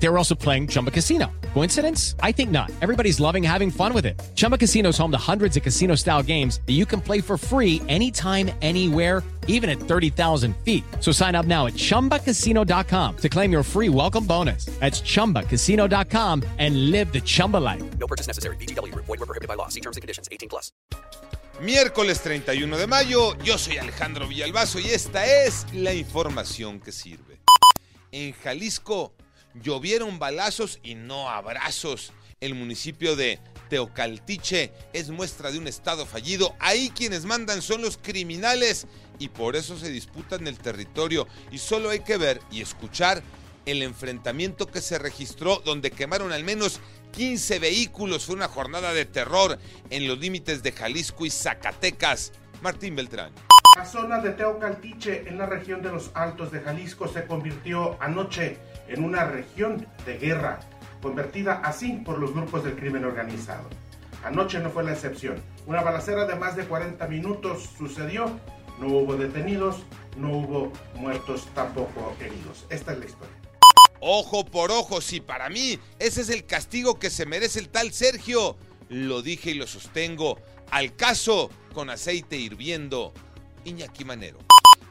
They were also playing Chumba Casino. Coincidence? I think not. Everybody's loving having fun with it. Chumba Casino is home to hundreds of casino style games that you can play for free anytime, anywhere, even at 30,000 feet. So sign up now at chumbacasino.com to claim your free welcome bonus. That's chumbacasino.com and live the Chumba life. No purchase necessary. BGW. Void were prohibited by law. See terms and conditions. 18 plus. Miércoles 31 de mayo, yo soy Alejandro Villalbazo y esta es la información que sirve. En Jalisco llovieron balazos y no abrazos. El municipio de Teocaltiche es muestra de un estado fallido. Ahí quienes mandan son los criminales y por eso se disputan el territorio. Y solo hay que ver y escuchar el enfrentamiento que se registró donde quemaron al menos 15 vehículos. Fue una jornada de terror en los límites de Jalisco y Zacatecas. Martín Beltrán. La zona de Teocaltiche, en la región de los Altos de Jalisco, se convirtió anoche en una región de guerra, convertida así por los grupos del crimen organizado. Anoche no fue la excepción. Una balacera de más de 40 minutos sucedió. No hubo detenidos, no hubo muertos, tampoco heridos. Esta es la historia. Ojo por ojo, sí, para mí ese es el castigo que se merece el tal Sergio. Lo dije y lo sostengo. Al caso, con aceite hirviendo. Iñaki Manero.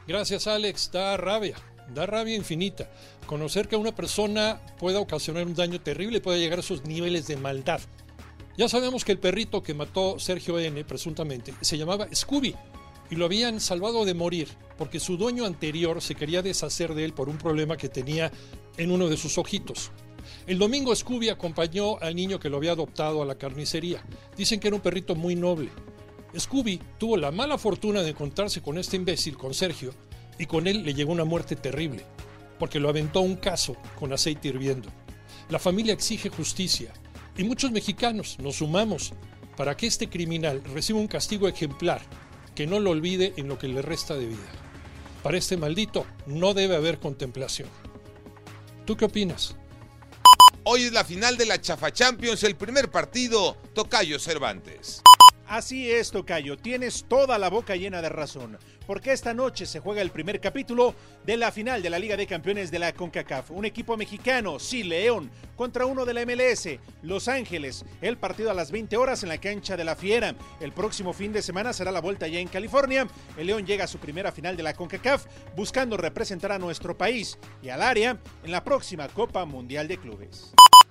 Gracias, Alex. Da rabia, da rabia infinita. Conocer que una persona pueda ocasionar un daño terrible puede llegar a esos niveles de maldad. Ya sabemos que el perrito que mató Sergio N, presuntamente, se llamaba Scooby y lo habían salvado de morir porque su dueño anterior se quería deshacer de él por un problema que tenía en uno de sus ojitos. El domingo Scooby acompañó al niño que lo había adoptado a la carnicería. Dicen que era un perrito muy noble. Scooby tuvo la mala fortuna de encontrarse con este imbécil, con Sergio, y con él le llegó una muerte terrible, porque lo aventó a un caso con aceite hirviendo. La familia exige justicia, y muchos mexicanos nos sumamos para que este criminal reciba un castigo ejemplar, que no lo olvide en lo que le resta de vida. Para este maldito no debe haber contemplación. ¿Tú qué opinas? Hoy es la final de la Chafa Champions, el primer partido, Tocayo Cervantes. Así es, Tocayo, tienes toda la boca llena de razón, porque esta noche se juega el primer capítulo de la final de la Liga de Campeones de la CONCACAF. Un equipo mexicano, sí, León, contra uno de la MLS, Los Ángeles. El partido a las 20 horas en la cancha de la Fiera. El próximo fin de semana será la vuelta ya en California. El León llega a su primera final de la CONCACAF, buscando representar a nuestro país y al área en la próxima Copa Mundial de Clubes.